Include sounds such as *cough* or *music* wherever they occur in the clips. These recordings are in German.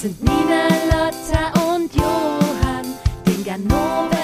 Sind Nina, Lotta und Johann, den Ganoven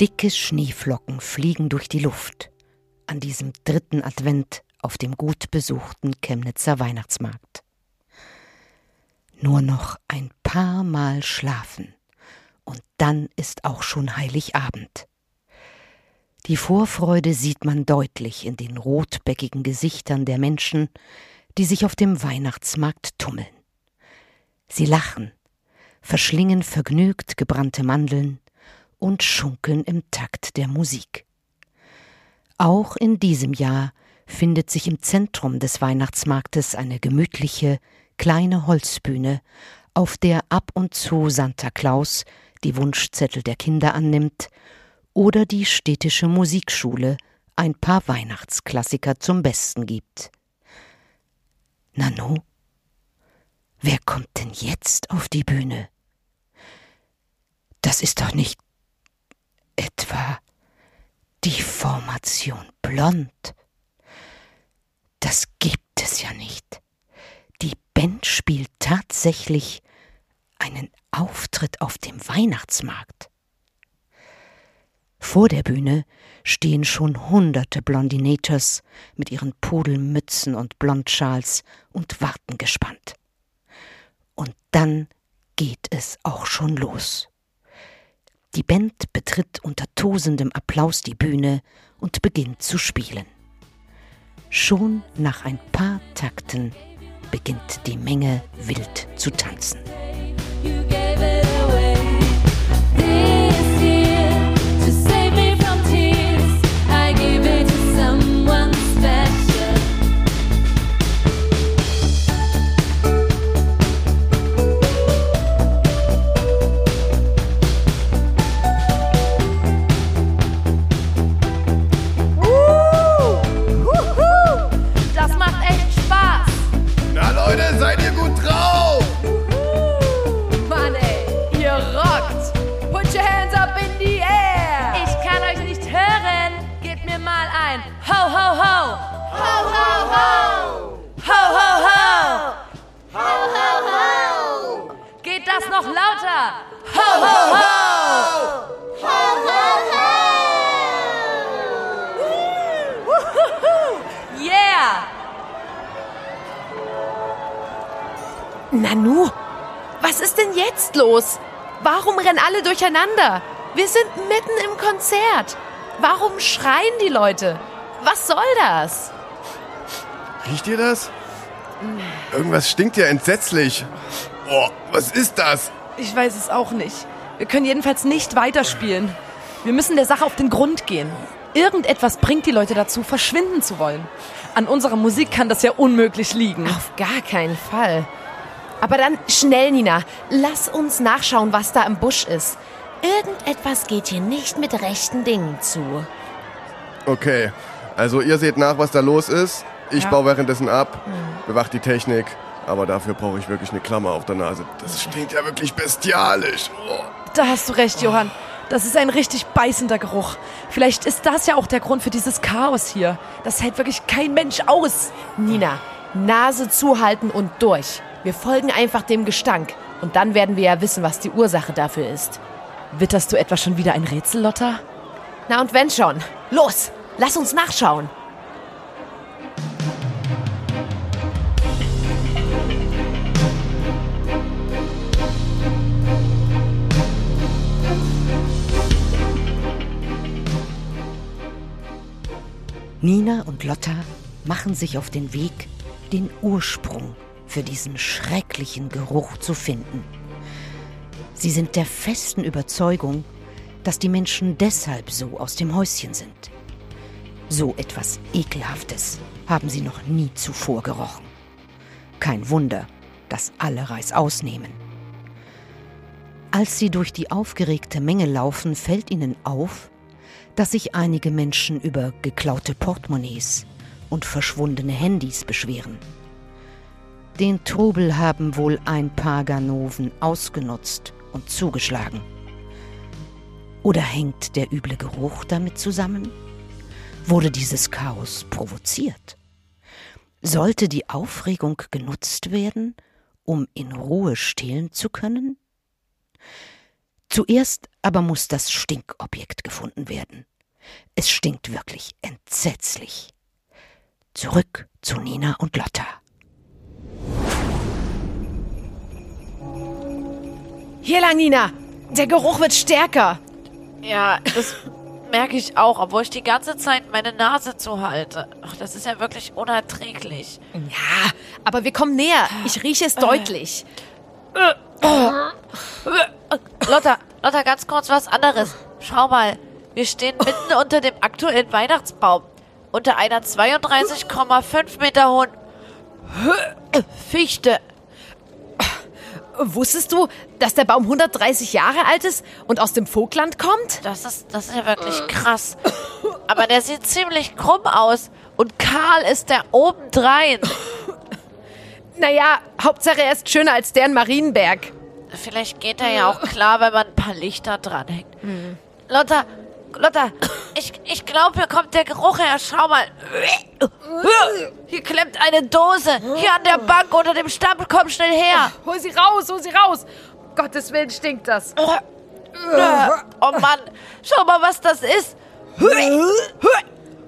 Dicke Schneeflocken fliegen durch die Luft an diesem dritten Advent auf dem gut besuchten Chemnitzer Weihnachtsmarkt. Nur noch ein paar Mal schlafen und dann ist auch schon Heiligabend. Die Vorfreude sieht man deutlich in den rotbäckigen Gesichtern der Menschen, die sich auf dem Weihnachtsmarkt tummeln. Sie lachen, verschlingen vergnügt gebrannte Mandeln und schunkeln im Takt der Musik. Auch in diesem Jahr findet sich im Zentrum des Weihnachtsmarktes eine gemütliche, kleine Holzbühne, auf der ab und zu Santa Claus die Wunschzettel der Kinder annimmt oder die städtische Musikschule ein paar Weihnachtsklassiker zum Besten gibt. Nanu, wer kommt denn jetzt auf die Bühne? Das ist doch nicht etwa die Formation blond. Das gibt es ja nicht. Die Band spielt tatsächlich einen Auftritt auf dem Weihnachtsmarkt. Vor der Bühne stehen schon hunderte Blondinators mit ihren Pudelmützen und Blondschals und warten gespannt. Und dann geht es auch schon los. Die Band betritt unter tosendem Applaus die Bühne und beginnt zu spielen. Schon nach ein paar Takten beginnt die Menge wild zu tanzen. Das noch lauter? Ho, ho, ho. Ho, ho, ho. Yeah. Nanu, was ist denn jetzt los? Warum rennen alle durcheinander? Wir sind mitten im Konzert. Warum schreien die Leute? Was soll das? Riecht ihr das? Irgendwas stinkt ja entsetzlich. Boah, was ist das? Ich weiß es auch nicht. Wir können jedenfalls nicht weiterspielen. Wir müssen der Sache auf den Grund gehen. Irgendetwas bringt die Leute dazu, verschwinden zu wollen. An unserer Musik kann das ja unmöglich liegen. Auf gar keinen Fall. Aber dann schnell, Nina. Lass uns nachschauen, was da im Busch ist. Irgendetwas geht hier nicht mit rechten Dingen zu. Okay, also ihr seht nach, was da los ist. Ich baue währenddessen ab, bewacht die Technik. Aber dafür brauche ich wirklich eine Klammer auf der Nase. Das stinkt ja wirklich bestialisch. Oh. Da hast du recht, Johann. Das ist ein richtig beißender Geruch. Vielleicht ist das ja auch der Grund für dieses Chaos hier. Das hält wirklich kein Mensch aus. Nina, Nase zuhalten und durch. Wir folgen einfach dem Gestank. Und dann werden wir ja wissen, was die Ursache dafür ist. Witterst du etwa schon wieder ein Rätsel, Lotta? Na und wenn schon. Los, lass uns nachschauen. Nina und Lotta machen sich auf den Weg, den Ursprung für diesen schrecklichen Geruch zu finden. Sie sind der festen Überzeugung, dass die Menschen deshalb so aus dem Häuschen sind. So etwas Ekelhaftes haben sie noch nie zuvor gerochen. Kein Wunder, dass alle Reißaus nehmen. Als sie durch die aufgeregte Menge laufen, fällt ihnen auf, dass sich einige Menschen über geklaute Portemonnaies und verschwundene Handys beschweren. Den Trubel haben wohl ein paar Ganoven ausgenutzt und zugeschlagen. Oder hängt der üble Geruch damit zusammen? Wurde dieses Chaos provoziert? Sollte die Aufregung genutzt werden, um in Ruhe stehlen zu können? Zuerst aber muss das Stinkobjekt gefunden werden. Es stinkt wirklich entsetzlich. Zurück zu Nina und Lotta. Hier lang, Nina. Der Geruch wird stärker. Ja, das *laughs* merke ich auch, obwohl ich die ganze Zeit meine Nase zuhalte. Ach, das ist ja wirklich unerträglich. Ja, aber wir kommen näher. Ich rieche es deutlich. Lotta, Lotta, ganz kurz was anderes. Schau mal, wir stehen *laughs* mitten unter dem aktuellen Weihnachtsbaum. Unter einer 32,5 Meter hohen *laughs* Fichte. Wusstest du, dass der Baum 130 Jahre alt ist und aus dem Vogtland kommt? Das ist, das ist ja wirklich krass. *laughs* Aber der sieht ziemlich krumm aus. Und Karl ist der obendrein. Naja, Hauptsache er ist schöner als der in Marienberg. Vielleicht geht er ja auch klar, wenn man ein paar Lichter dranhängt. Lotta, Lotta, ich, ich glaube, hier kommt der Geruch her. Schau mal. Hier klemmt eine Dose. Hier an der Bank unter dem Stapel. Komm schnell her. Hol sie raus, hol sie raus. Um Gottes Willen stinkt das. Oh Mann, schau mal, was das ist.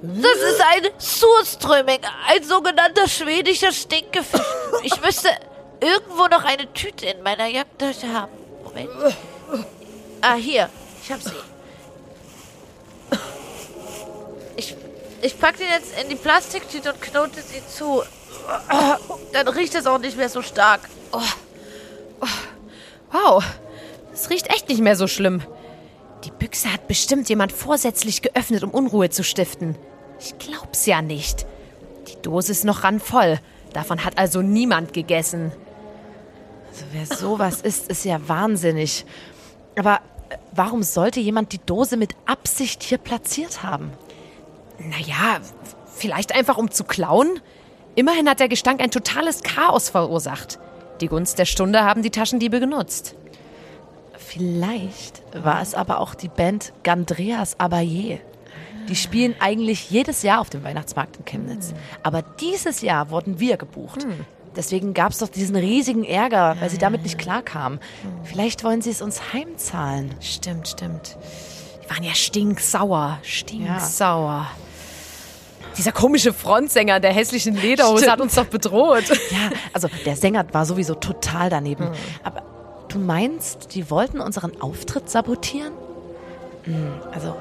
Das ist ein Surströmming, ein sogenannter schwedischer Stinkefisch. Ich müsste irgendwo noch eine Tüte in meiner Jackentasche haben. Moment. Ah, hier. Ich hab sie. Ich, ich pack den jetzt in die Plastiktüte und knote sie zu. Dann riecht es auch nicht mehr so stark. Wow, es riecht echt nicht mehr so schlimm. Die Büchse hat bestimmt jemand vorsätzlich geöffnet, um Unruhe zu stiften. Ich glaub's ja nicht. Die Dose ist noch randvoll. Davon hat also niemand gegessen. Also wer sowas isst, ist ja wahnsinnig. Aber äh, warum sollte jemand die Dose mit Absicht hier platziert haben? Naja, vielleicht einfach um zu klauen? Immerhin hat der Gestank ein totales Chaos verursacht. Die Gunst der Stunde haben die Taschendiebe genutzt. Vielleicht war es aber auch die Band Gandreas Abaye. Die spielen eigentlich jedes Jahr auf dem Weihnachtsmarkt in Chemnitz. Aber dieses Jahr wurden wir gebucht. Deswegen gab es doch diesen riesigen Ärger, weil sie damit nicht klarkamen. Vielleicht wollen sie es uns heimzahlen. Stimmt, stimmt. Die waren ja stinksauer. Stinksauer. Dieser komische Frontsänger der hässlichen Lederhose Stimmt. hat uns doch bedroht. *laughs* Ja, also der Sänger war sowieso total daneben. Aber du meinst, die wollten unseren Auftritt sabotieren? Hm, also,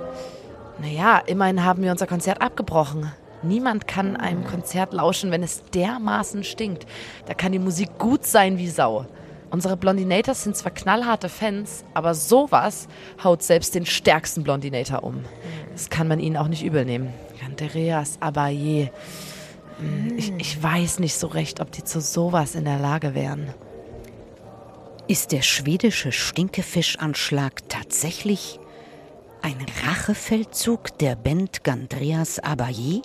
naja, immerhin haben wir unser Konzert abgebrochen. Niemand kann einem Konzert lauschen, wenn es dermaßen stinkt. Da kann die Musik gut sein wie Sau. Unsere Blondinators sind zwar knallharte Fans, aber sowas haut selbst den stärksten Blondinator um. Das kann man ihnen auch nicht übel nehmen. Andreas Abaye. Hm, Ich, ich weiß nicht so recht, ob die zu sowas in der Lage wären. Ist der schwedische Stinkefischanschlag tatsächlich ein Rachefeldzug der Band Gandreas Abaye?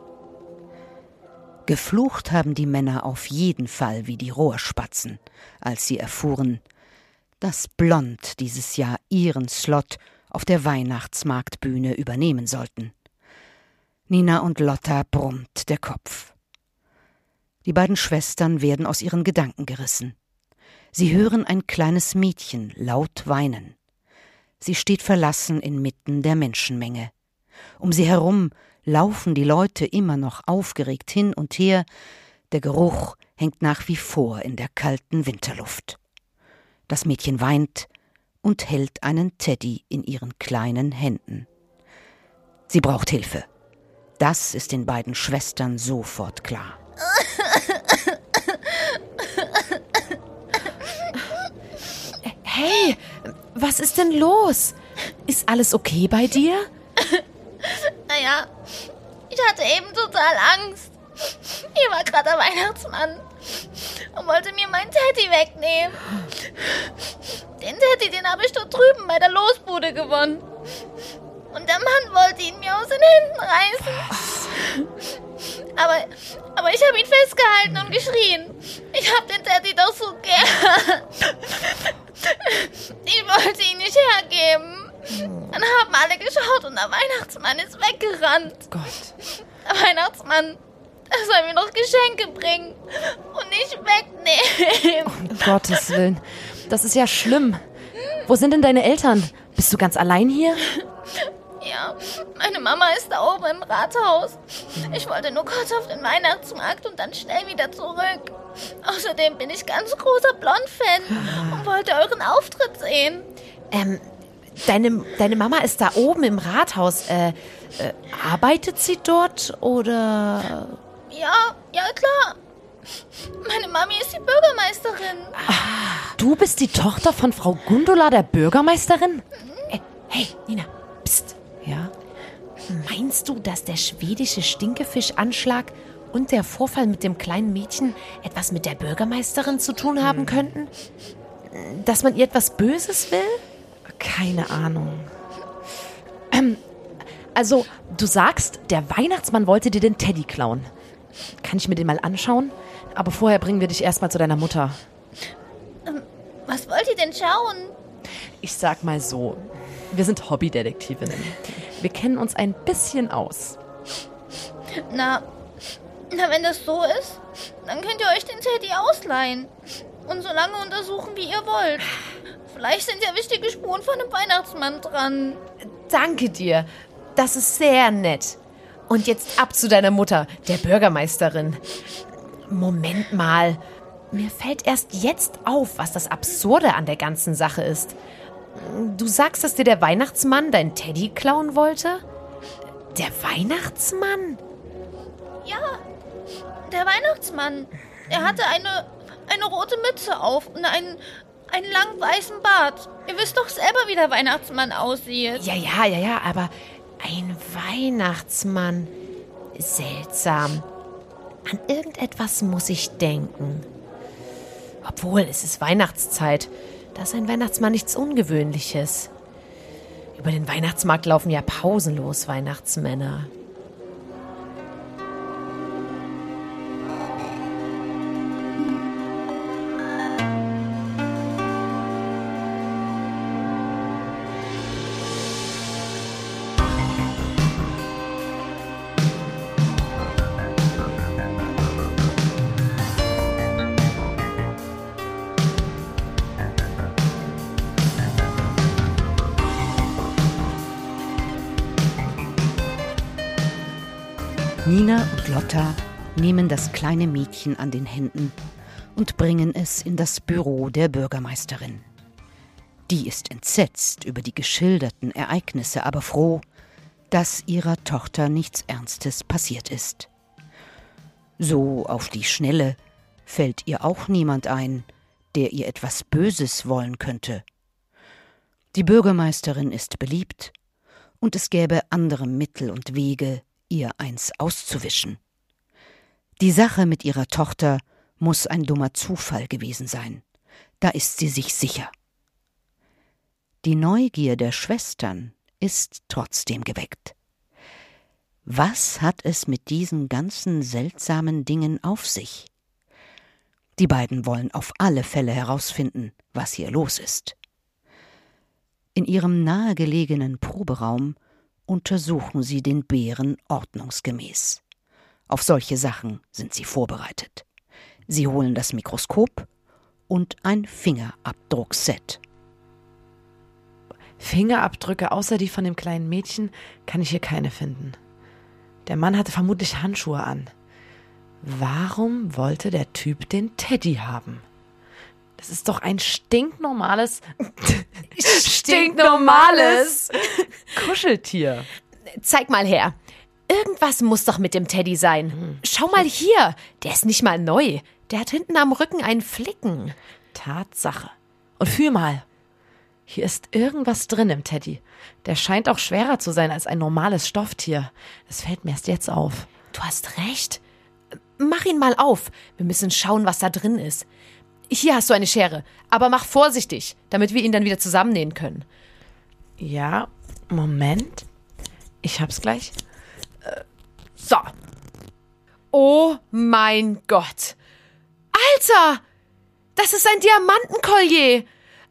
Geflucht haben die Männer auf jeden Fall wie die Rohrspatzen, als sie erfuhren, dass Blond dieses Jahr ihren Slot auf der Weihnachtsmarktbühne übernehmen sollten. Nina und Lotta brummt der Kopf. Die beiden Schwestern werden aus ihren Gedanken gerissen. Sie hören ein kleines Mädchen laut weinen. Sie steht verlassen inmitten der Menschenmenge. Um sie herum laufen die Leute immer noch aufgeregt hin und her, der Geruch hängt nach wie vor in der kalten Winterluft. Das Mädchen weint und hält einen Teddy in ihren kleinen Händen. Sie braucht Hilfe. Das ist den beiden Schwestern sofort klar. Hey, was ist denn los? Ist alles okay bei dir? Naja, ich hatte eben total Angst. Hier war gerade der Weihnachtsmann. und wollte mir meinen Teddy wegnehmen. Den Teddy, den habe ich dort drüben bei der Losbude gewonnen. Und der Mann wollte ihn mir aus den Händen reißen. Aber, aber ich habe ihn festgehalten und geschrien. Ich habe den Teddy doch so gern. Ich wollte ihn nicht hergeben. Dann haben alle geschaut und der Weihnachtsmann ist weggerannt. Gott. Der Weihnachtsmann, der soll mir noch Geschenke bringen und nicht wegnehmen. Um Gottes Willen. Das ist ja schlimm. Wo sind denn deine Eltern? Bist du ganz allein hier? Ja, meine Mama ist da oben im Rathaus. Ich wollte nur kurz auf den Weihnachtsmarkt und dann schnell wieder zurück. Außerdem bin ich ganz großer Blond-Fan und wollte euren Auftritt sehen. Ähm, deine, deine Mama ist da oben im Rathaus. Äh, äh, arbeitet sie dort oder? Ja, ja klar. Meine Mami ist die Bürgermeisterin. Du bist die Tochter von Frau Gundula, der Bürgermeisterin? Äh, hey, Nina, pst. Ja. Meinst du, dass der schwedische Stinkefischanschlag und der Vorfall mit dem kleinen Mädchen etwas mit der Bürgermeisterin zu tun haben könnten? Dass man ihr etwas Böses will? Keine Ahnung. Ähm, also, du sagst, der Weihnachtsmann wollte dir den Teddy klauen. Kann ich mir den mal anschauen? Aber vorher bringen wir dich erstmal zu deiner Mutter. Was wollt ihr denn schauen? Ich sag mal so, wir sind Hobbydetektivinnen. Wir kennen uns ein bisschen aus. Na, na, wenn das so ist, dann könnt ihr euch den Teddy ausleihen. Und so lange untersuchen, wie ihr wollt. Vielleicht sind ja wichtige Spuren von dem Weihnachtsmann dran. Danke dir. Das ist sehr nett. Und jetzt ab zu deiner Mutter, der Bürgermeisterin. Moment mal. Mir fällt erst jetzt auf, was das Absurde an der ganzen Sache ist. Du sagst, dass dir der Weihnachtsmann dein Teddy klauen wollte? Der Weihnachtsmann? Ja, der Weihnachtsmann. Er hatte eine, eine rote Mütze auf und einen, einen langen weißen Bart. Ihr wisst doch selber, wie der Weihnachtsmann aussieht. Ja, ja, ja, ja, aber ein Weihnachtsmann. Seltsam. An irgendetwas muss ich denken. Obwohl, es ist Weihnachtszeit. Da ist ein Weihnachtsmann nichts Ungewöhnliches. Über den Weihnachtsmarkt laufen ja pausenlos Weihnachtsmänner. Nehmen das kleine Mädchen an den Händen und bringen es in das Büro der Bürgermeisterin. Die ist entsetzt über die geschilderten Ereignisse, aber froh, dass ihrer Tochter nichts Ernstes passiert ist. So auf die Schnelle fällt ihr auch niemand ein, der ihr etwas Böses wollen könnte. Die Bürgermeisterin ist beliebt, und es gäbe andere Mittel und Wege, ihr eins auszuwischen. Die Sache mit ihrer Tochter muss ein dummer Zufall gewesen sein. Da ist sie sich sicher. Die Neugier der Schwestern ist trotzdem geweckt. Was hat es mit diesen ganzen seltsamen Dingen auf sich? Die beiden wollen auf alle Fälle herausfinden, was hier los ist. In ihrem nahegelegenen Proberaum untersuchen sie den Bären ordnungsgemäß. Auf solche Sachen sind sie vorbereitet. Sie holen das Mikroskop und ein Fingerabdruckset. Fingerabdrücke außer die von dem kleinen Mädchen kann ich hier keine finden. Der Mann hatte vermutlich Handschuhe an. Warum wollte der Typ den Teddy haben? Das ist doch ein stinknormales, *laughs* stinknormales Kuscheltier. Zeig mal her. Irgendwas muss doch mit dem Teddy sein. Schau mal hier. Der ist nicht mal neu. Der hat hinten am Rücken einen Flicken. Tatsache. Und fühl mal. Hier ist irgendwas drin im Teddy. Der scheint auch schwerer zu sein als ein normales Stofftier. Das fällt mir erst jetzt auf. Du hast recht. mach ihn mal auf. Wir müssen schauen, was da drin ist. Hier hast du eine Schere, aber mach vorsichtig, damit wir ihn dann wieder zusammennähen können. Ja, Moment. Ich hab's gleich. So. Oh mein Gott. Alter! Das ist ein Diamantenkollier.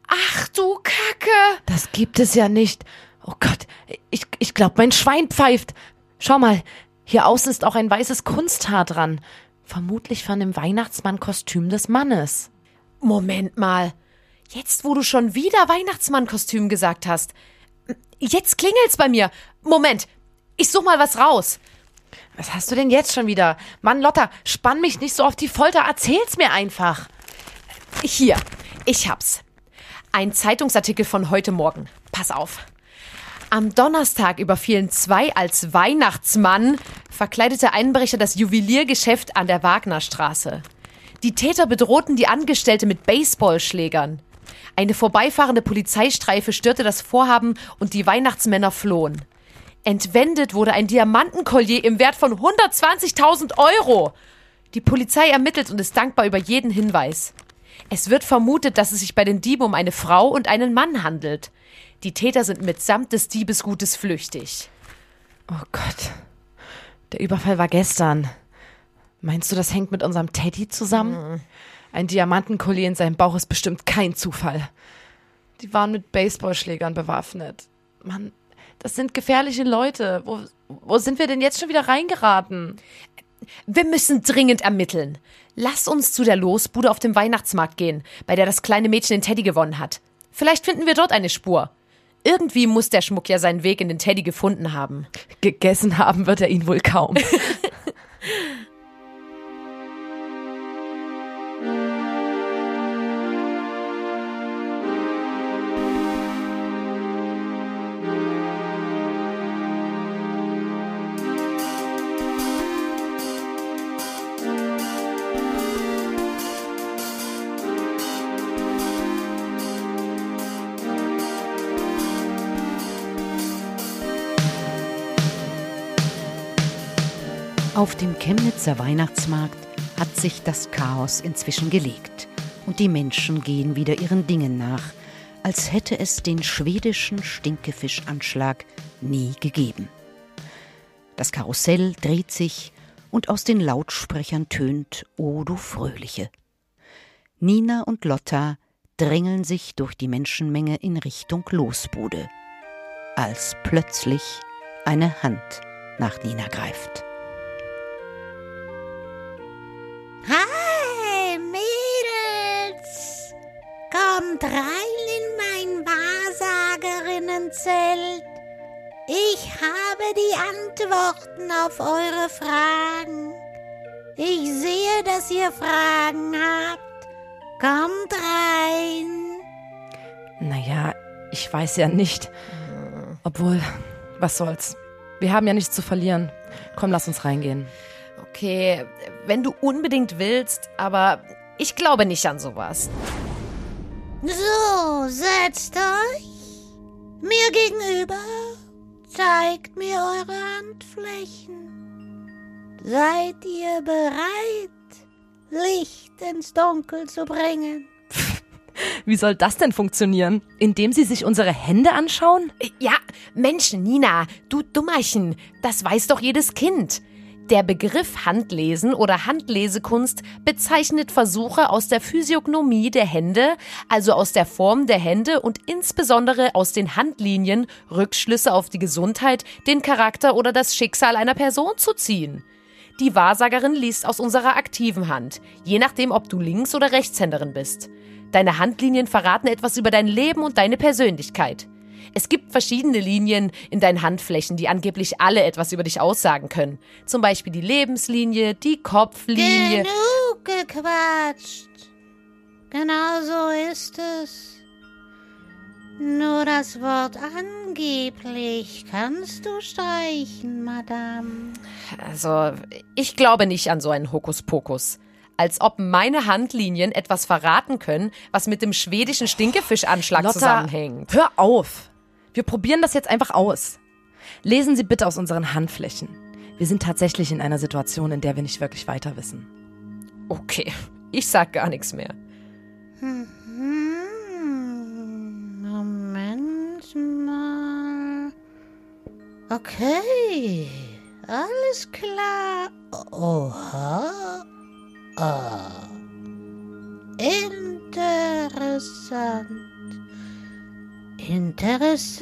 Ach du Kacke. Das gibt es ja nicht. Oh Gott, ich, ich glaube, mein Schwein pfeift. Schau mal, hier außen ist auch ein weißes Kunsthaar dran. Vermutlich von dem Weihnachtsmann-Kostüm des Mannes. Moment mal. Jetzt, wo du schon wieder Weihnachtsmannkostüm gesagt hast. Jetzt klingelt's bei mir. Moment. Ich such mal was raus. Was hast du denn jetzt schon wieder? Mann, Lotta, spann mich nicht so auf die Folter. Erzähl's mir einfach. Hier, ich hab's. Ein Zeitungsartikel von heute Morgen. Pass auf. Am Donnerstag überfielen zwei als Weihnachtsmann verkleidete Einbrecher das Juweliergeschäft an der Wagnerstraße. Die Täter bedrohten die Angestellte mit Baseballschlägern. Eine vorbeifahrende Polizeistreife störte das Vorhaben und die Weihnachtsmänner flohen. Entwendet wurde ein Diamantenkollier im Wert von 120.000 Euro. Die Polizei ermittelt und ist dankbar über jeden Hinweis. Es wird vermutet, dass es sich bei den Dieben um eine Frau und einen Mann handelt. Die Täter sind mitsamt des Diebesgutes flüchtig. Oh Gott. Der Überfall war gestern. Meinst du, das hängt mit unserem Teddy zusammen? Ein Diamantenkollier in seinem Bauch ist bestimmt kein Zufall. Die waren mit Baseballschlägern bewaffnet. Mann, das sind gefährliche Leute. Wo, wo sind wir denn jetzt schon wieder reingeraten? Wir müssen dringend ermitteln. Lass uns zu der Losbude auf dem Weihnachtsmarkt gehen, bei der das kleine Mädchen den Teddy gewonnen hat. Vielleicht finden wir dort eine Spur. Irgendwie muss der Schmuck ja seinen Weg in den Teddy gefunden haben. Gegessen haben wird er ihn wohl kaum. *laughs* Auf dem Chemnitzer Weihnachtsmarkt hat sich das Chaos inzwischen gelegt und die Menschen gehen wieder ihren Dingen nach, als hätte es den schwedischen Stinkefischanschlag nie gegeben. Das Karussell dreht sich und aus den Lautsprechern tönt O du Fröhliche. Nina und Lotta drängeln sich durch die Menschenmenge in Richtung Losbude, als plötzlich eine Hand nach Nina greift. Kommt rein in mein Wahrsagerinnenzelt. Ich habe die Antworten auf eure Fragen. Ich sehe, dass ihr Fragen habt. Kommt rein. naja, ich weiß ja nicht. Obwohl, was soll's. Wir haben ja nichts zu verlieren. Komm, lass uns reingehen. Okay, wenn du unbedingt willst, aber ich glaube nicht an sowas. So, setzt euch. Mir gegenüber zeigt mir eure Handflächen. Seid ihr bereit, Licht ins Dunkel zu bringen? *laughs* Wie soll das denn funktionieren? Indem Sie sich unsere Hände anschauen? Ja, Mensch, Nina, du Dummerchen, das weiß doch jedes Kind. Der Begriff Handlesen oder Handlesekunst bezeichnet Versuche aus der Physiognomie der Hände, also aus der Form der Hände und insbesondere aus den Handlinien Rückschlüsse auf die Gesundheit, den Charakter oder das Schicksal einer Person zu ziehen. Die Wahrsagerin liest aus unserer aktiven Hand, je nachdem, ob du Links- oder Rechtshänderin bist. Deine Handlinien verraten etwas über dein Leben und deine Persönlichkeit. Es gibt verschiedene Linien in deinen Handflächen, die angeblich alle etwas über dich aussagen können. Zum Beispiel die Lebenslinie, die Kopflinie. Genug gequatscht. Genau so ist es. Nur das Wort angeblich kannst du streichen, Madame. Also, ich glaube nicht an so einen Hokuspokus. Als ob meine Handlinien etwas verraten können, was mit dem schwedischen Stinkefischanschlag Lotta, zusammenhängt. hör auf. Wir probieren das jetzt einfach aus. Lesen Sie bitte aus unseren Handflächen. Wir sind tatsächlich in einer Situation, in der wir nicht wirklich weiter wissen. Okay, ich sag gar nichts mehr. Hm, Moment mal. Okay, alles klar. Oha. Ah. Interessant. Interessant.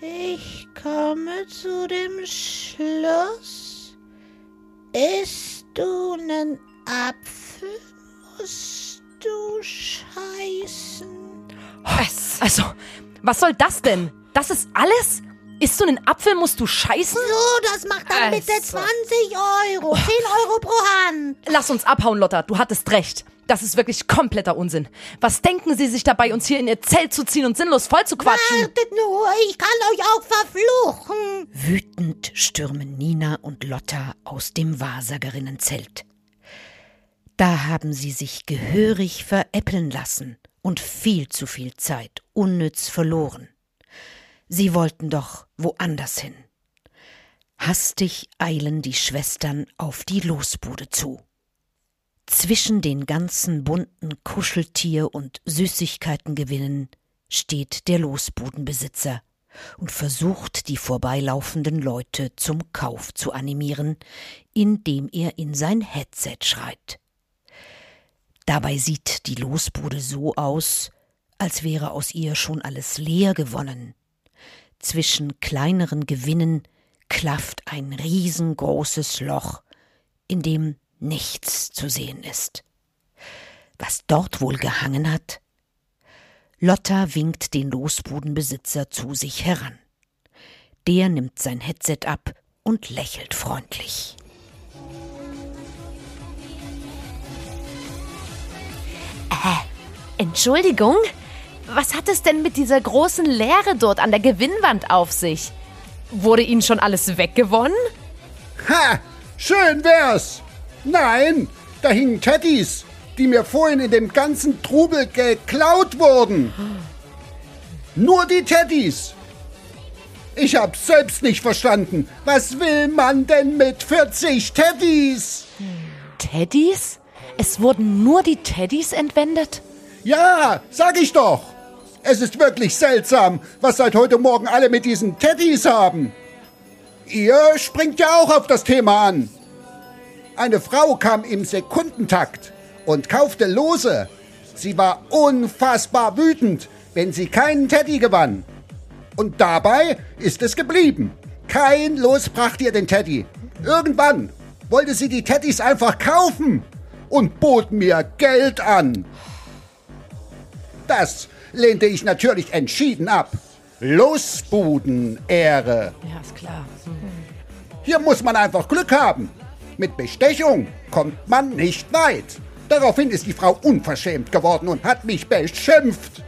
Ich komme zu dem Schluss. Isst du nen Apfel, musst du scheißen. Was? Also, was soll das denn? Das ist alles? Isst du einen Apfel, musst du scheißen? So, das macht dann bitte Also. 20 Euro. 10 Euro pro Hand. Lass uns abhauen, Lotta. Du hattest recht. Das ist wirklich kompletter Unsinn. Was denken Sie sich dabei, uns hier in Ihr Zelt zu ziehen und sinnlos voll zu quatschen? Wartet nur, ich kann euch auch verfluchen. Wütend stürmen Nina und Lotta aus dem Wahrsagerinnenzelt. Da haben sie sich gehörig veräppeln lassen und viel zu viel Zeit unnütz verloren. Sie wollten doch woanders hin. Hastig eilen die Schwestern auf die Losbude zu. Zwischen den ganzen bunten Kuscheltier- und Süßigkeitengewinnen steht der Losbudenbesitzer und versucht, die vorbeilaufenden Leute zum Kauf zu animieren, indem er in sein Headset schreit. Dabei sieht die Losbude so aus, als wäre aus ihr schon alles leer gewonnen. Zwischen kleineren Gewinnen klafft ein riesengroßes Loch, in dem nichts zu sehen ist. Was dort wohl gehangen hat? Lotta winkt den Losbudenbesitzer zu sich heran. Der nimmt sein Headset ab und lächelt freundlich. Entschuldigung? Was hat es denn mit dieser großen Leere dort an der Gewinnwand auf sich? Wurde Ihnen schon alles weggewonnen? Ha! Schön wär's! Nein, da hingen Teddys, die mir vorhin in dem ganzen Trubel geklaut wurden. Nur die Teddys. Ich hab's selbst nicht verstanden. Was will man denn mit 40 Teddys? Teddys? Es wurden nur die Teddys entwendet? Ja, sag ich doch. Es ist wirklich seltsam, was seit heute Morgen alle mit diesen Teddys haben. Ihr springt ja auch auf das Thema an. Eine Frau kam im Sekundentakt und kaufte Lose. Sie war unfassbar wütend, wenn sie keinen Teddy gewann. Und dabei ist es geblieben. Kein Los brachte ihr den Teddy. Irgendwann wollte sie die Teddys einfach kaufen und bot mir Geld an. Das lehnte ich natürlich entschieden ab. Losbuden-Ehre. Ja, ist klar. Hier muss man einfach Glück haben. Mit Bestechung kommt man nicht weit. Daraufhin ist die Frau unverschämt geworden und hat mich beschimpft.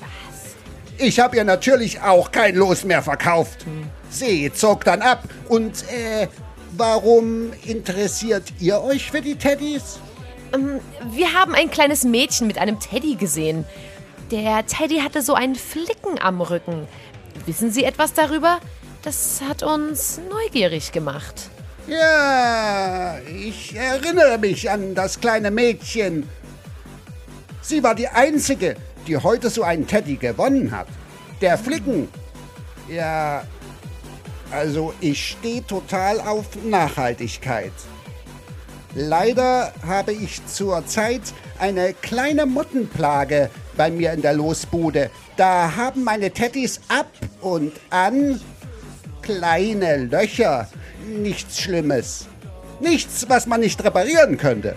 Was? Ich habe ihr natürlich auch kein Los mehr verkauft. Sie zog dann ab. Und, äh, warum interessiert ihr euch für die Teddys? Ähm, Wir haben ein kleines Mädchen mit einem Teddy gesehen. Der Teddy hatte so einen Flicken am Rücken. Wissen Sie etwas darüber? Das hat uns neugierig gemacht. Ja, ich erinnere mich an das kleine Mädchen. Sie war die Einzige, die heute so einen Teddy gewonnen hat. Der Flicken. Ja, also ich stehe total auf Nachhaltigkeit. Leider habe ich zurzeit eine kleine Mottenplage bei mir in der Losbude. Da haben meine Teddys ab und an kleine Löcher. Nichts Schlimmes. Nichts, was man nicht reparieren könnte.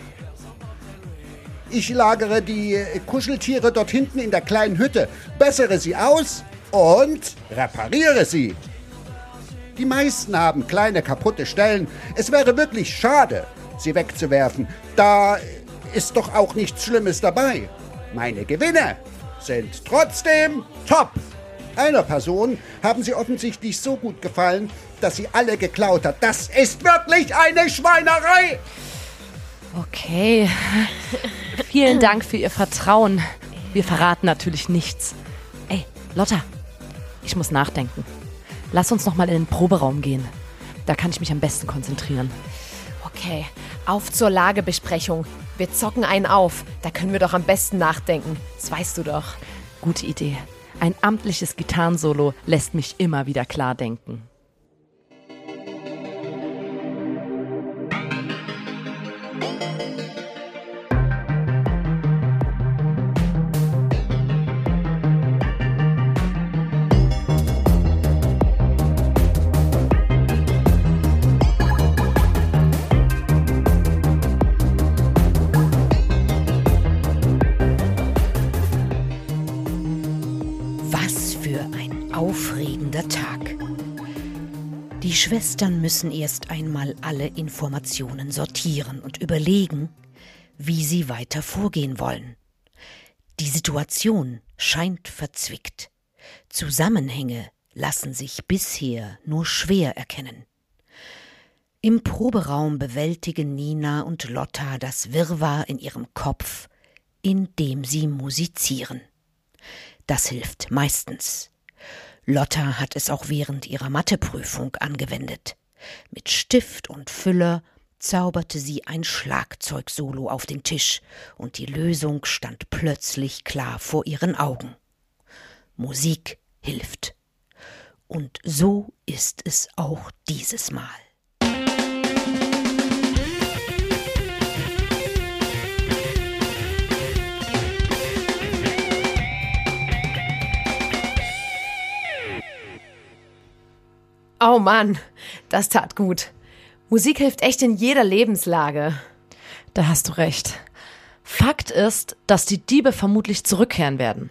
Ich lagere die Kuscheltiere dort hinten in der kleinen Hütte, bessere sie aus und repariere sie. Die meisten haben kleine kaputte Stellen. Es wäre wirklich schade, sie wegzuwerfen. Da ist doch auch nichts Schlimmes dabei. Meine Gewinne sind trotzdem top. Einer Person haben sie offensichtlich so gut gefallen, dass sie alle geklaut hat. Das ist wirklich eine Schweinerei. Okay. Vielen Dank für Ihr Vertrauen. Wir verraten natürlich nichts. Ey, Lotta, ich muss nachdenken. lass uns noch mal in den Proberaum gehen. Da kann ich mich am besten konzentrieren. Okay, auf zur Lagebesprechung. Wir zocken einen auf. Da können wir doch am besten nachdenken. Das weißt du doch. Gute Idee. Ein amtliches Gitarrensolo lässt mich immer wieder klar denken. Schwestern müssen erst einmal alle Informationen sortieren und überlegen, wie sie weiter vorgehen wollen. Die Situation scheint verzwickt. Zusammenhänge lassen sich bisher nur schwer erkennen. Im Proberaum bewältigen Nina und Lotta das Wirrwarr in ihrem Kopf, indem sie musizieren. Das hilft meistens. Lotta hat es auch während ihrer Matheprüfung angewendet. Mit Stift und Füller zauberte sie ein Schlagzeugsolo auf den Tisch und die Lösung stand plötzlich klar vor ihren Augen. Musik hilft. Und so ist es auch dieses Mal. Oh Mann, das tat gut. Musik hilft echt in jeder Lebenslage. Da hast du recht. Fakt ist, dass die Diebe vermutlich zurückkehren werden.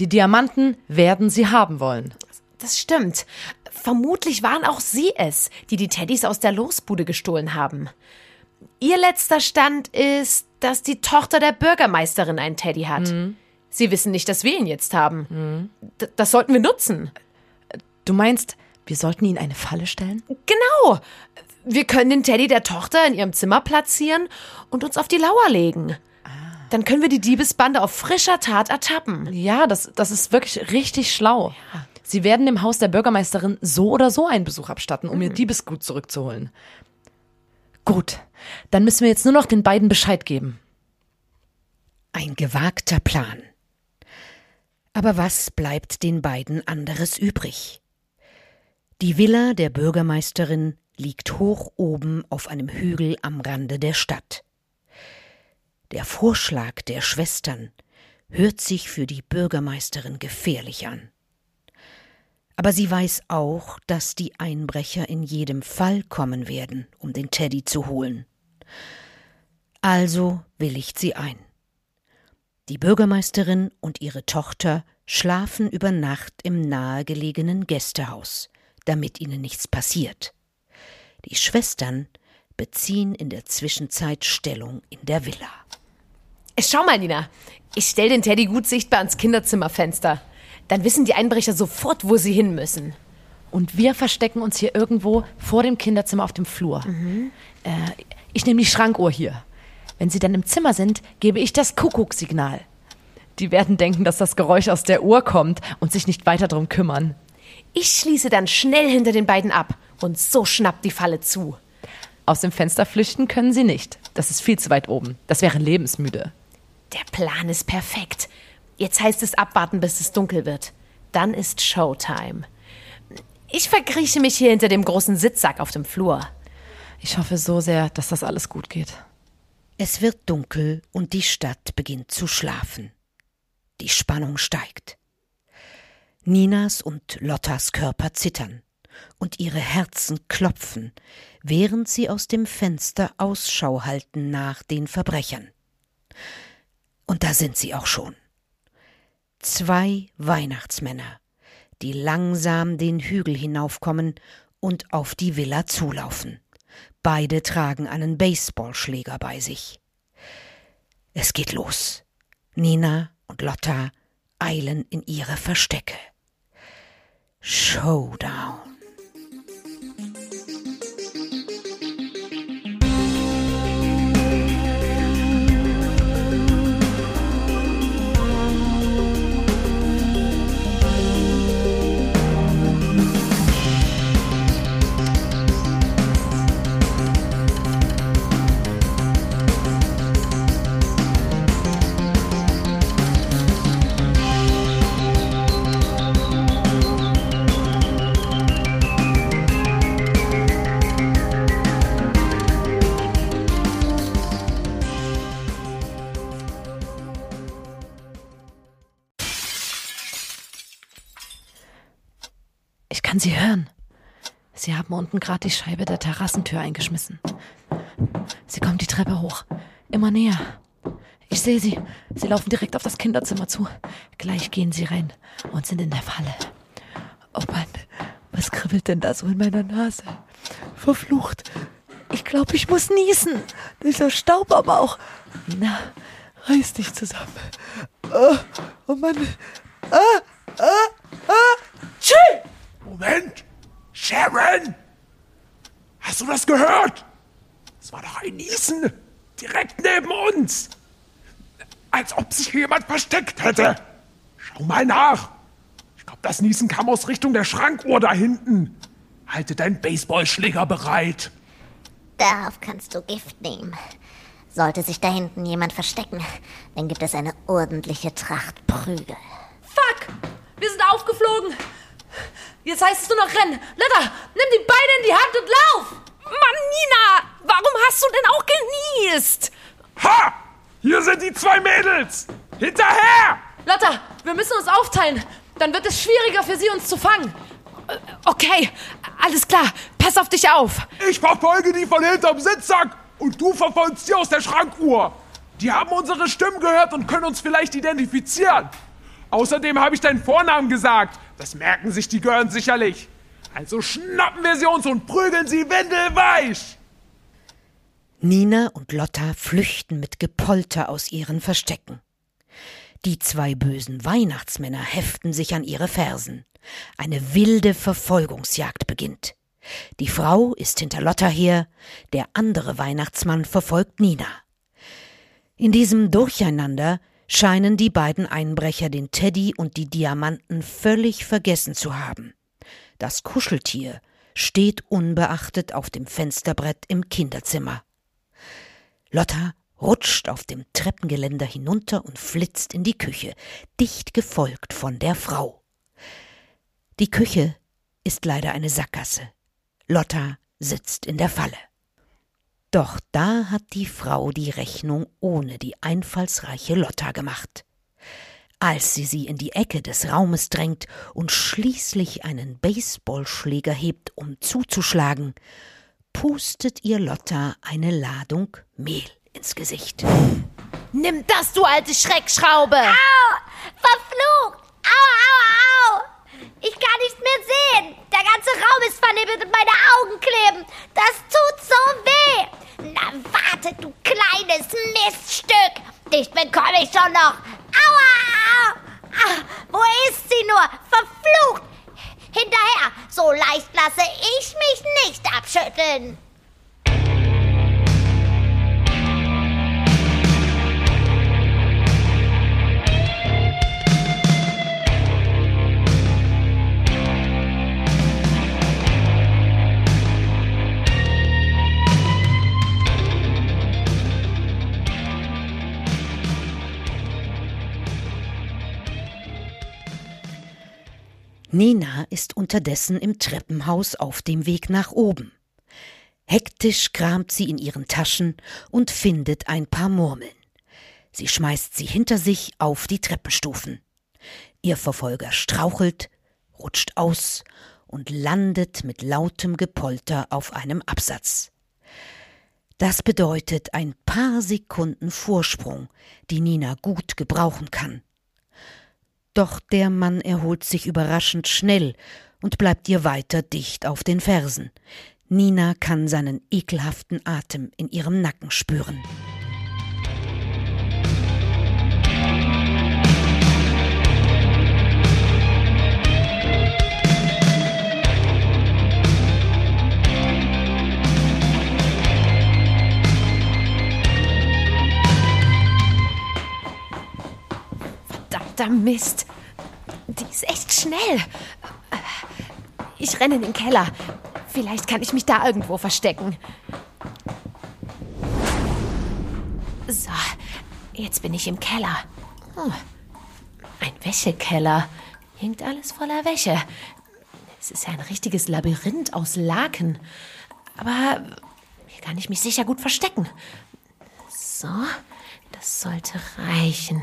Die Diamanten werden sie haben wollen. Das stimmt. Vermutlich waren auch sie es, die die Teddys aus der Losbude gestohlen haben. Ihr letzter Stand ist, dass die Tochter der Bürgermeisterin einen Teddy hat. Sie wissen nicht, dass wir ihn jetzt haben. D das sollten wir nutzen. Du meinst, wir sollten ihnen eine Falle stellen? Genau. Wir können den Teddy der Tochter in ihrem Zimmer platzieren und uns auf die Lauer legen. Dann können wir die Diebesbande auf frischer Tat ertappen. Ja, das, das ist wirklich richtig schlau. Sie werden dem Haus der Bürgermeisterin so oder so einen Besuch abstatten, um ihr Diebesgut zurückzuholen. Gut, dann müssen wir jetzt nur noch den beiden Bescheid geben. Ein gewagter Plan. Aber was bleibt den beiden anderes übrig? Die Villa der Bürgermeisterin liegt hoch oben auf einem Hügel am Rande der Stadt. Der Vorschlag der Schwestern hört sich für die Bürgermeisterin gefährlich an. Aber sie weiß auch, dass die Einbrecher in jedem Fall kommen werden, um den Teddy zu holen. Also willigt sie ein. Die Bürgermeisterin und ihre Tochter schlafen über Nacht im nahegelegenen Gästehaus, damit ihnen nichts passiert. Die Schwestern beziehen in der Zwischenzeit Stellung in der Villa. Schau mal, Nina. Ich stell den Teddy gut sichtbar ans Kinderzimmerfenster. Dann wissen die Einbrecher sofort, wo sie hin müssen. Und wir verstecken uns hier irgendwo vor dem Kinderzimmer auf dem Flur. Äh, ich nehme die Schrankuhr hier. Wenn sie dann im Zimmer sind, gebe ich das Kuckuckssignal. Die werden denken, dass das Geräusch aus der Uhr kommt und sich nicht weiter drum kümmern. Ich schließe dann schnell hinter den beiden ab und so schnappt die Falle zu. Aus dem Fenster flüchten können sie nicht. Das ist viel zu weit oben. Das wäre lebensmüde. Der Plan ist perfekt. Jetzt heißt es abwarten, bis es dunkel wird. Dann ist Showtime. Ich verkrieche mich hier hinter dem großen Sitzsack auf dem Flur. Ich hoffe so sehr, dass das alles gut geht. Es wird dunkel und die Stadt beginnt zu schlafen. Die Spannung steigt. Ninas und Lottas Körper zittern und ihre Herzen klopfen, während sie aus dem Fenster Ausschau halten nach den Verbrechern. Und da sind sie auch schon. Zwei Weihnachtsmänner, die langsam den Hügel hinaufkommen und auf die Villa zulaufen. Beide tragen einen Baseballschläger bei sich. Es geht los. Nina und Lotta eilen in ihre Verstecke. Showdown. Sie haben unten gerade die Scheibe der Terrassentür eingeschmissen. Sie kommt die Treppe hoch. Immer näher. Ich sehe sie. Sie laufen direkt auf das Kinderzimmer zu. Gleich gehen sie rein und sind in der Falle. Oh Mann, was kribbelt denn da so in meiner Nase? Verflucht. Ich glaube, ich muss niesen. Dieser Staub aber auch. Na, reiß dich zusammen. Oh, oh Mann. Ah, ah, ah. Tschü! Moment! Sharon! Hast du das gehört? Es war doch ein Niesen. Direkt neben uns. Als ob sich jemand versteckt hätte. Schau mal nach. Ich glaube, das Niesen kam aus Richtung der Schrankuhr da hinten. Halte deinen Baseballschläger bereit. Darauf kannst du Gift nehmen. Sollte sich da hinten jemand verstecken, dann gibt es eine ordentliche Tracht Prügel. Fuck! Wir sind aufgeflogen. Jetzt heißt es nur noch rennen. Lotta, nimm die Beine in die Hand und lauf! Mann, Nina, warum hast du denn auch genießt? Ha! Hier sind die zwei Mädels! Hinterher! Lotta, wir müssen uns aufteilen. Dann wird es schwieriger für sie, uns zu fangen. Okay, alles klar. Pass auf dich auf. Ich verfolge die von hinterm Sitzsack und du verfolgst die aus der Schrankuhr. Die haben unsere Stimmen gehört und können uns vielleicht identifizieren. Außerdem habe ich deinen Vornamen gesagt. Das merken sich die Gören sicherlich. Also schnappen wir sie uns und prügeln sie windelweich. Nina und Lotta flüchten mit Gepolter aus ihren Verstecken. Die zwei bösen Weihnachtsmänner heften sich an ihre Fersen. Eine wilde Verfolgungsjagd beginnt. Die Frau ist hinter Lotta her, der andere Weihnachtsmann verfolgt Nina. In diesem Durcheinander scheinen die beiden Einbrecher den Teddy und die Diamanten völlig vergessen zu haben. Das Kuscheltier steht unbeachtet auf dem Fensterbrett im Kinderzimmer. Lotta rutscht auf dem Treppengeländer hinunter und flitzt in die Küche, dicht gefolgt von der Frau. Die Küche ist leider eine Sackgasse. Lotta sitzt in der Falle. Doch da hat die Frau die Rechnung ohne die einfallsreiche Lotta gemacht. Als sie sie in die Ecke des Raumes drängt und schließlich einen Baseballschläger hebt, um zuzuschlagen, pustet ihr Lotta eine Ladung Mehl ins Gesicht. Nimm das, du alte Schreckschraube! Au! Verflucht! Au, au, au! Ich kann nichts mehr sehen. Der ganze Raum ist vernebelt und meine Augen kleben. Das tut so weh. Na warte, du kleines Miststück. Dich bekomme ich schon noch. Aua! Ah, wo ist sie nur? Verflucht! Hinterher! So leicht lasse ich mich nicht abschütteln. Nina ist unterdessen im Treppenhaus auf dem Weg nach oben. Hektisch kramt sie in ihren Taschen und findet ein paar Murmeln. Sie schmeißt sie hinter sich auf die Treppenstufen. Ihr Verfolger strauchelt, rutscht aus und landet mit lautem Gepolter auf einem Absatz. Das bedeutet ein paar Sekunden Vorsprung, die Nina gut gebrauchen kann. Doch der Mann erholt sich überraschend schnell und bleibt ihr weiter dicht auf den Fersen. Nina kann seinen ekelhaften Atem in ihrem Nacken spüren. Verdammter Mist. Die ist echt schnell. Ich renne in den Keller. Vielleicht kann ich mich da irgendwo verstecken. So, jetzt bin ich im Keller. Hm. Ein Wäschekeller. Hängt alles voller Wäsche. Es ist ja ein richtiges Labyrinth aus Laken. Aber hier kann ich mich sicher gut verstecken. So, das sollte reichen.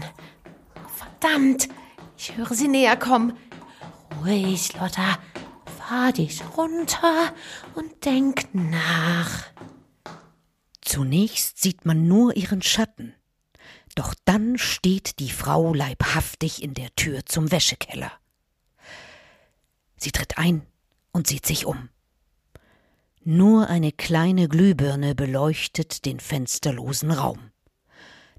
Verdammt, ich höre sie näher kommen. Ruhig, Lotta. Fahr dich runter und denk nach. Zunächst sieht man nur ihren Schatten. Doch dann steht die Frau leibhaftig in der Tür zum Wäschekeller. Sie tritt ein und sieht sich um. Nur eine kleine Glühbirne beleuchtet den fensterlosen Raum.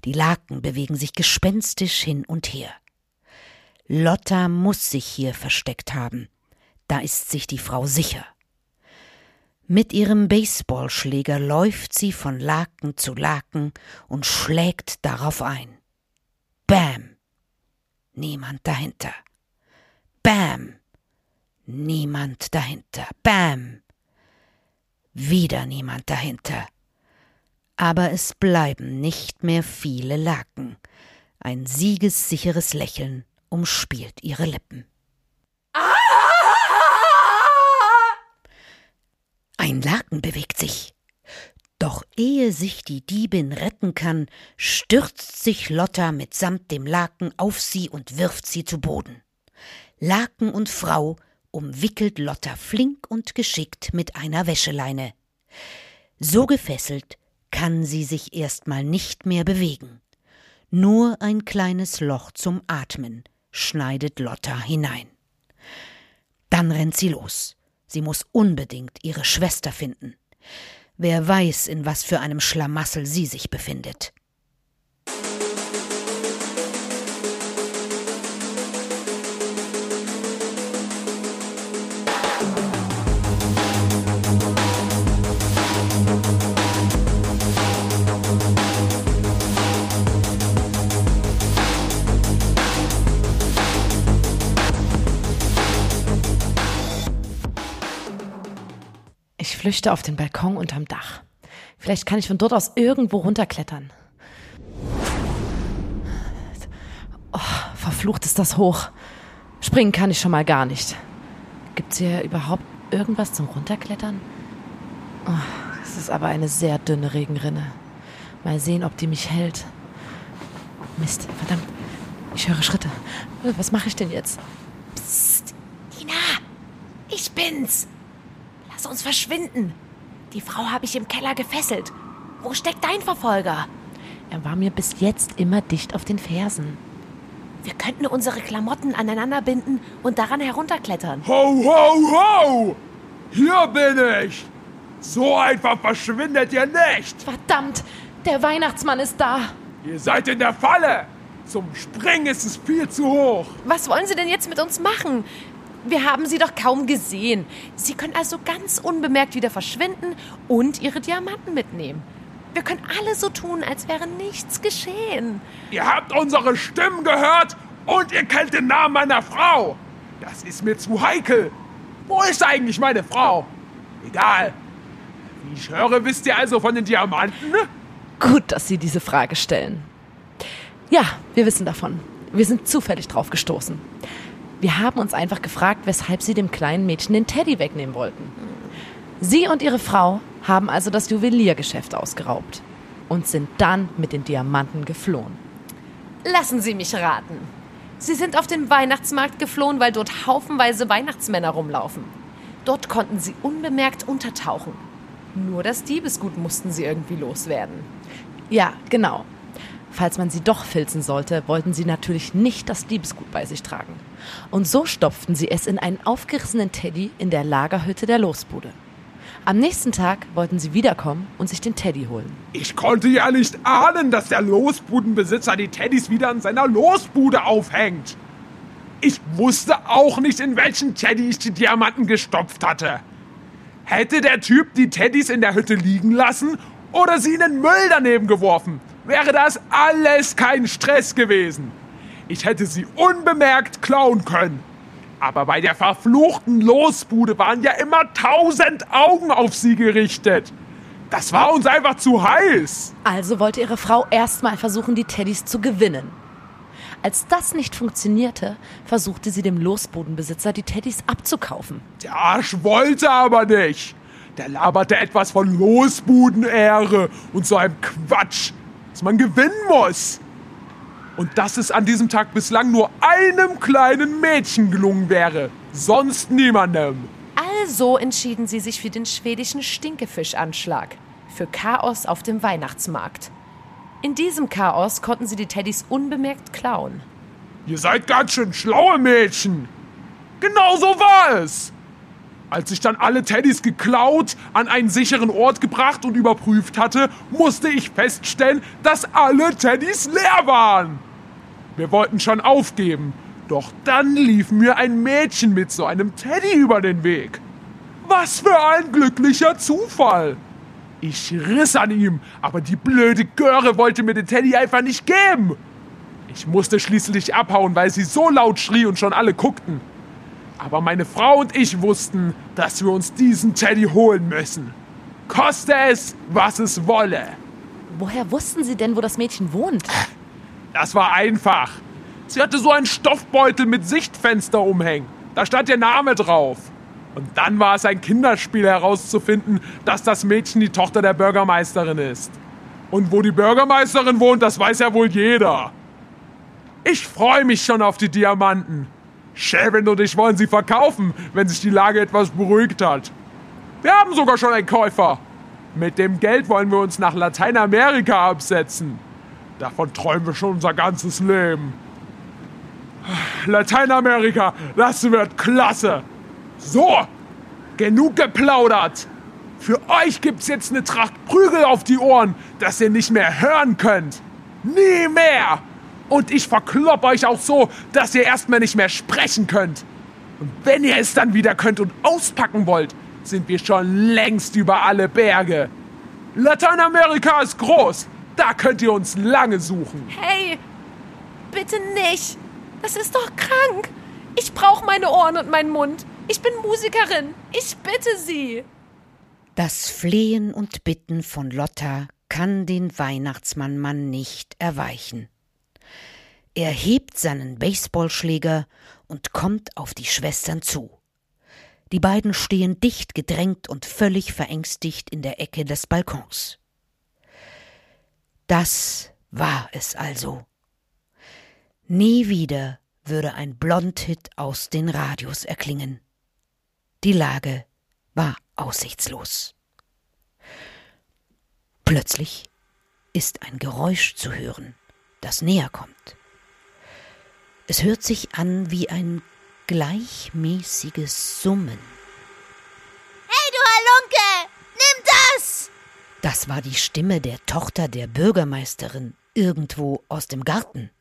Die Laken bewegen sich gespenstisch hin und her. Lotta muss sich hier versteckt haben. Da ist sich die Frau sicher. Mit ihrem Baseballschläger läuft sie von Laken zu Laken und schlägt darauf ein. Bam! Niemand dahinter. Bam! Niemand dahinter. Bam! Wieder niemand dahinter. Aber es bleiben nicht mehr viele Laken. Ein siegessicheres Lächeln umspielt ihre Lippen. Ein Laken bewegt sich. Doch ehe sich die Diebin retten kann, stürzt sich Lotta mitsamt dem Laken auf sie und wirft sie zu Boden. Laken und Frau umwickelt Lotta flink und geschickt mit einer Wäscheleine. So gefesselt kann sie sich erstmal nicht mehr bewegen. Nur ein kleines Loch zum Atmen schneidet Lotta hinein. Dann rennt sie los. Sie muss unbedingt ihre Schwester finden. Wer weiß, in was für einem Schlamassel sie sich befindet. Ich flüchte auf den Balkon unterm Dach. Vielleicht kann ich von dort aus irgendwo runterklettern. Oh, verflucht ist das hoch. Springen kann ich schon mal gar nicht. Gibt's hier überhaupt irgendwas zum Runterklettern? Oh, das ist aber eine sehr dünne Regenrinne. Mal sehen, ob die mich hält. Mist, verdammt. Ich höre Schritte. Was mache ich denn jetzt? Psst, Ina, ich bin's. Lass uns verschwinden. Die Frau habe ich im Keller gefesselt. Wo steckt dein Verfolger? Er war mir bis jetzt immer dicht auf den Fersen. Wir könnten unsere Klamotten aneinander binden und daran herunterklettern. Ho, ho, ho! Hier bin ich! So einfach verschwindet ihr nicht! Verdammt, der Weihnachtsmann ist da. Ihr seid in der Falle! Zum Springen ist es viel zu hoch! Was wollen Sie denn jetzt mit uns machen? Wir haben Sie doch kaum gesehen. Sie können also ganz unbemerkt wieder verschwinden und Ihre Diamanten mitnehmen. Wir können alle so tun, als wäre nichts geschehen. Ihr habt unsere Stimmen gehört und ihr kennt den Namen meiner Frau! Das ist mir zu heikel! Wo ist eigentlich meine Frau? Egal. Wie ich höre, wisst ihr also von den Diamanten? Gut, dass Sie diese Frage stellen. Ja, wir wissen davon. Wir sind zufällig drauf gestoßen. Wir haben uns einfach gefragt, weshalb Sie dem kleinen Mädchen den Teddy wegnehmen wollten. Sie und Ihre Frau haben also das Juweliergeschäft ausgeraubt und sind dann mit den Diamanten geflohen. Lassen Sie mich raten. Sie sind auf den Weihnachtsmarkt geflohen, weil dort haufenweise Weihnachtsmänner rumlaufen. Dort konnten Sie unbemerkt untertauchen. Nur das Diebesgut mussten Sie irgendwie loswerden. Ja, genau. Falls man sie doch filzen sollte, wollten sie natürlich nicht das Diebesgut bei sich tragen. Und so stopften sie es in einen aufgerissenen Teddy in der Lagerhütte der Losbude. Am nächsten Tag wollten sie wiederkommen und sich den Teddy holen. Ich konnte ja nicht ahnen, dass der Losbudenbesitzer die Teddys wieder an seiner Losbude aufhängt. Ich wusste auch nicht, in welchen Teddy ich die Diamanten gestopft hatte. Hätte der Typ die Teddys in der Hütte liegen lassen oder sie in den Müll daneben geworfen, wäre das alles kein Stress gewesen. Ich hätte sie unbemerkt klauen können. Aber bei der verfluchten Losbude waren ja immer tausend Augen auf sie gerichtet. Das war uns einfach zu heiß. Also wollte ihre Frau erstmal versuchen, die Teddys zu gewinnen. Als das nicht funktionierte, versuchte sie dem Losbodenbesitzer die Teddys abzukaufen. Der Arsch wollte aber nicht. Der laberte etwas von Losbudenehre und so einem Quatsch, man gewinnen muss. Und dass es an diesem Tag bislang nur einem kleinen Mädchen gelungen wäre. Sonst niemandem. Also entschieden sie sich für den schwedischen Stinkefischanschlag, für Chaos auf dem Weihnachtsmarkt. In diesem Chaos konnten sie die Teddys unbemerkt klauen. Ihr seid ganz schön schlaue Mädchen. Genau so war es. Als ich dann alle Teddys geklaut, an einen sicheren Ort gebracht und überprüft hatte, musste ich feststellen, dass alle Teddys leer waren. Wir wollten schon aufgeben, doch dann lief mir ein Mädchen mit so einem Teddy über den Weg. Was für ein glücklicher Zufall! Ich riss an ihm, aber die blöde Göre wollte mir den Teddy einfach nicht geben. Ich musste schließlich abhauen, weil sie so laut schrie und schon alle guckten. Aber meine Frau und ich wussten, dass wir uns diesen Teddy holen müssen. Koste es, was es wolle. Woher wussten Sie denn, wo das Mädchen wohnt? Das war einfach. Sie hatte so einen Stoffbeutel mit Sichtfenster umhängen. Da stand ihr Name drauf. Und dann war es ein Kinderspiel herauszufinden, dass das Mädchen die Tochter der Bürgermeisterin ist. Und wo die Bürgermeisterin wohnt, das weiß ja wohl jeder. Ich freue mich schon auf die Diamanten. Sharon und ich wollen sie verkaufen, wenn sich die Lage etwas beruhigt hat. Wir haben sogar schon einen Käufer. Mit dem Geld wollen wir uns nach Lateinamerika absetzen. Davon träumen wir schon unser ganzes Leben. Lateinamerika, das wird klasse. So, genug geplaudert. Für euch gibt's jetzt eine Tracht Prügel auf die Ohren, dass ihr nicht mehr hören könnt. Nie mehr. Und ich verklopp euch auch so, dass ihr erstmal nicht mehr sprechen könnt. Und wenn ihr es dann wieder könnt und auspacken wollt, sind wir schon längst über alle Berge. Lateinamerika ist groß. Da könnt ihr uns lange suchen. Hey, bitte nicht. Das ist doch krank. Ich brauche meine Ohren und meinen Mund. Ich bin Musikerin. Ich bitte Sie. Das Flehen und Bitten von Lotta kann den Weihnachtsmannmann nicht erweichen. Er hebt seinen Baseballschläger und kommt auf die Schwestern zu. Die beiden stehen dicht gedrängt und völlig verängstigt in der Ecke des Balkons. Das war es also. Nie wieder würde ein Blondhit aus den Radios erklingen. Die Lage war aussichtslos. Plötzlich ist ein Geräusch zu hören, das näher kommt. Es hört sich an wie ein gleichmäßiges Summen. Hey, du Halunke! Nimm das! Das war die Stimme der Tochter der Bürgermeisterin irgendwo aus dem Garten.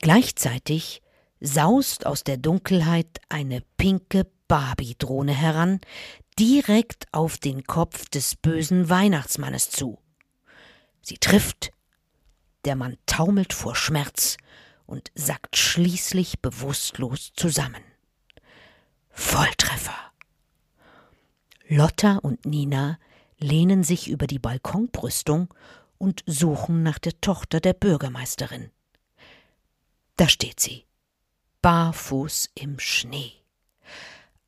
Gleichzeitig saust aus der Dunkelheit eine pinke Barbie-Drohne heran, direkt auf den Kopf des bösen Weihnachtsmannes zu. Sie trifft. Der Mann taumelt vor Schmerz und sackt schließlich bewusstlos zusammen. Volltreffer. Lotta und Nina lehnen sich über die Balkonbrüstung und suchen nach der Tochter der Bürgermeisterin. Da steht sie, barfuß im Schnee.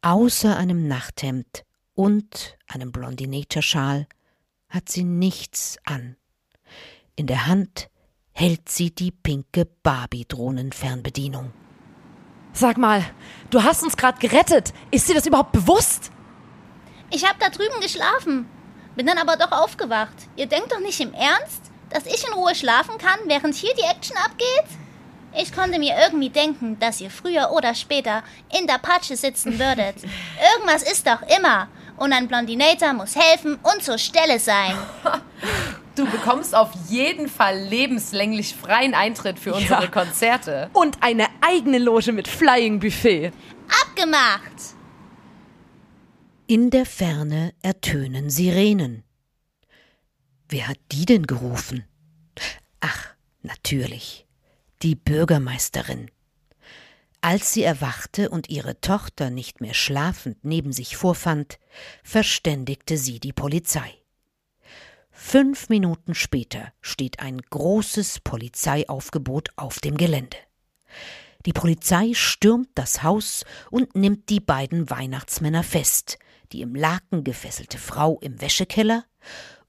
Außer einem Nachthemd und einem Blondinatorschal hat sie nichts an. In der Hand hält sie die pinke Barbie-Drohnenfernbedienung. Sag mal, du hast uns gerade gerettet. Ist dir das überhaupt bewusst? Ich hab da drüben geschlafen. Bin dann aber doch aufgewacht. Ihr denkt doch nicht im Ernst, dass ich in Ruhe schlafen kann, während hier die Action abgeht? Ich konnte mir irgendwie denken, dass ihr früher oder später in der Patsche sitzen würdet. *laughs* Irgendwas ist doch immer. Und ein Blondinator muss helfen und zur Stelle sein. *laughs* Du bekommst auf jeden Fall lebenslänglich freien Eintritt für unsere Ja. Konzerte. Und eine eigene Loge mit Flying Buffet. Abgemacht! In der Ferne ertönen Sirenen. Wer hat die denn gerufen? Ach, natürlich, die Bürgermeisterin. Als sie erwachte und ihre Tochter nicht mehr schlafend neben sich vorfand, verständigte sie die Polizei. Fünf Minuten später steht ein großes Polizeiaufgebot auf dem Gelände. Die Polizei stürmt das Haus und nimmt die beiden Weihnachtsmänner fest, die im Laken gefesselte Frau im Wäschekeller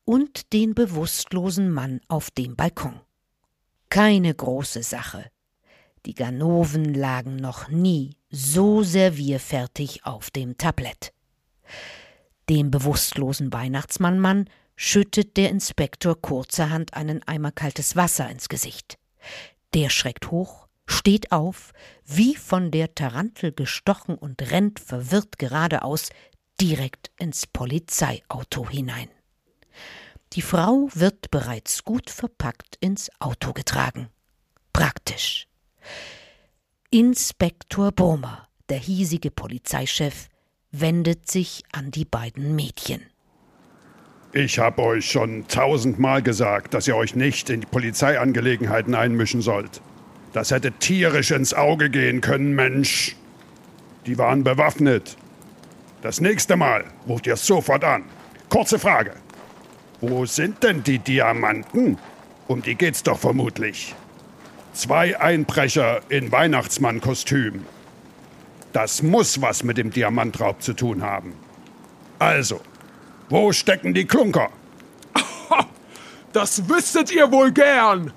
und den bewusstlosen Mann auf dem Balkon. Keine große Sache. Die Ganoven lagen noch nie so servierfertig auf dem Tablett. Dem bewusstlosen Weihnachtsmannmann schüttet der Inspektor kurzerhand einen Eimer kaltes Wasser ins Gesicht. Der schreckt hoch, steht auf, wie von der Tarantel gestochen und rennt verwirrt geradeaus direkt ins Polizeiauto hinein. Die Frau wird bereits gut verpackt ins Auto getragen. Praktisch. Inspektor Brummer, der hiesige Polizeichef, wendet sich an die beiden Mädchen. Ich habe euch schon tausendmal gesagt, dass ihr euch nicht in die Polizeiangelegenheiten einmischen sollt. Das hätte tierisch ins Auge gehen können, Mensch. Die waren bewaffnet. Das nächste Mal ruft ihr sofort an. Kurze Frage. Wo sind denn die Diamanten? Um die geht's doch vermutlich. Zwei Einbrecher in Weihnachtsmannkostüm. Das muss was mit dem Diamantraub zu tun haben. Also, wo stecken die Klunker? *laughs* Das wüsstet ihr wohl gern.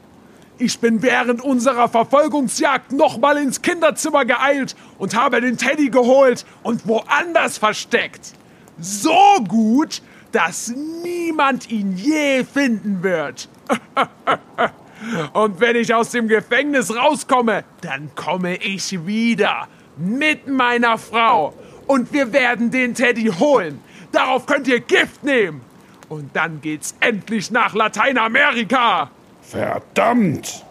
Ich bin während unserer Verfolgungsjagd nochmal ins Kinderzimmer geeilt und habe den Teddy geholt und woanders versteckt. So gut, dass niemand ihn je finden wird. *laughs* und wenn ich aus dem Gefängnis rauskomme, dann komme ich wieder mit meiner Frau und wir werden den Teddy holen. Darauf könnt ihr Gift nehmen. Und dann geht's endlich nach Lateinamerika. Verdammt!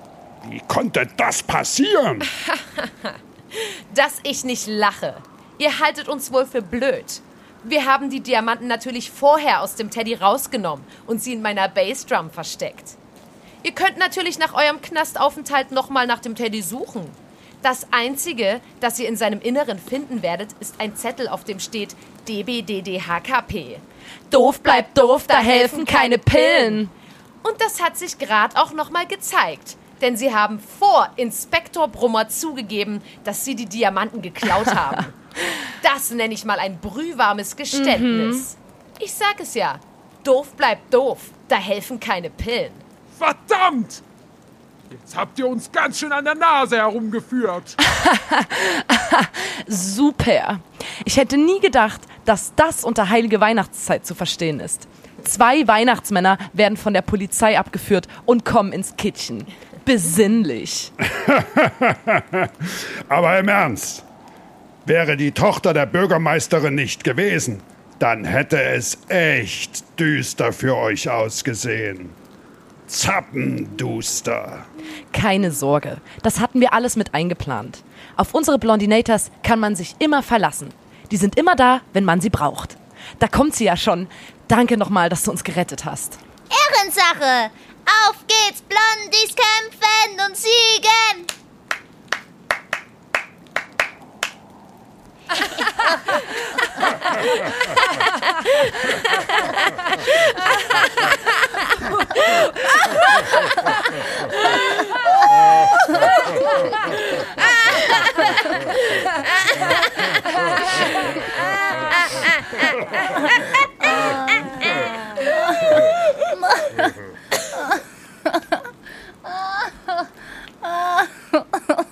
Wie konnte das passieren? *laughs* Dass ich nicht lache. Ihr haltet uns wohl für blöd. Wir haben die Diamanten natürlich vorher aus dem Teddy rausgenommen und sie in meiner Bassdrum versteckt. Ihr könnt natürlich nach eurem Knastaufenthalt nochmal nach dem Teddy suchen. Das Einzige, das ihr in seinem Inneren finden werdet, ist ein Zettel, auf dem steht DBDDHKP. Doof bleibt doof, da helfen keine Pillen. Und das hat sich gerade auch nochmal gezeigt. Denn sie haben vor Inspektor Brummer zugegeben, dass sie die Diamanten geklaut *laughs* haben. Das nenne ich mal ein brühwarmes Geständnis. Ich sag es ja. Doof bleibt doof. Da helfen keine Pillen. Verdammt! Jetzt habt ihr uns ganz schön an der Nase herumgeführt. *laughs* Super. Ich hätte nie gedacht, dass das unter heilige Weihnachtszeit zu verstehen ist. Zwei Weihnachtsmänner werden von der Polizei abgeführt und kommen ins Kittchen. Besinnlich. *laughs* Aber im Ernst, wäre die Tochter der Bürgermeisterin nicht gewesen, dann hätte es echt düster für euch ausgesehen. Zappenduster. Keine Sorge, das hatten wir alles mit eingeplant. Auf unsere Blondinators kann man sich immer verlassen. Die sind immer da, wenn man sie braucht. Da kommt sie ja schon. Danke nochmal, dass du uns gerettet hast. Ehrensache! Auf geht's, Blondies kämpfen und siegen! *laughs* Das sind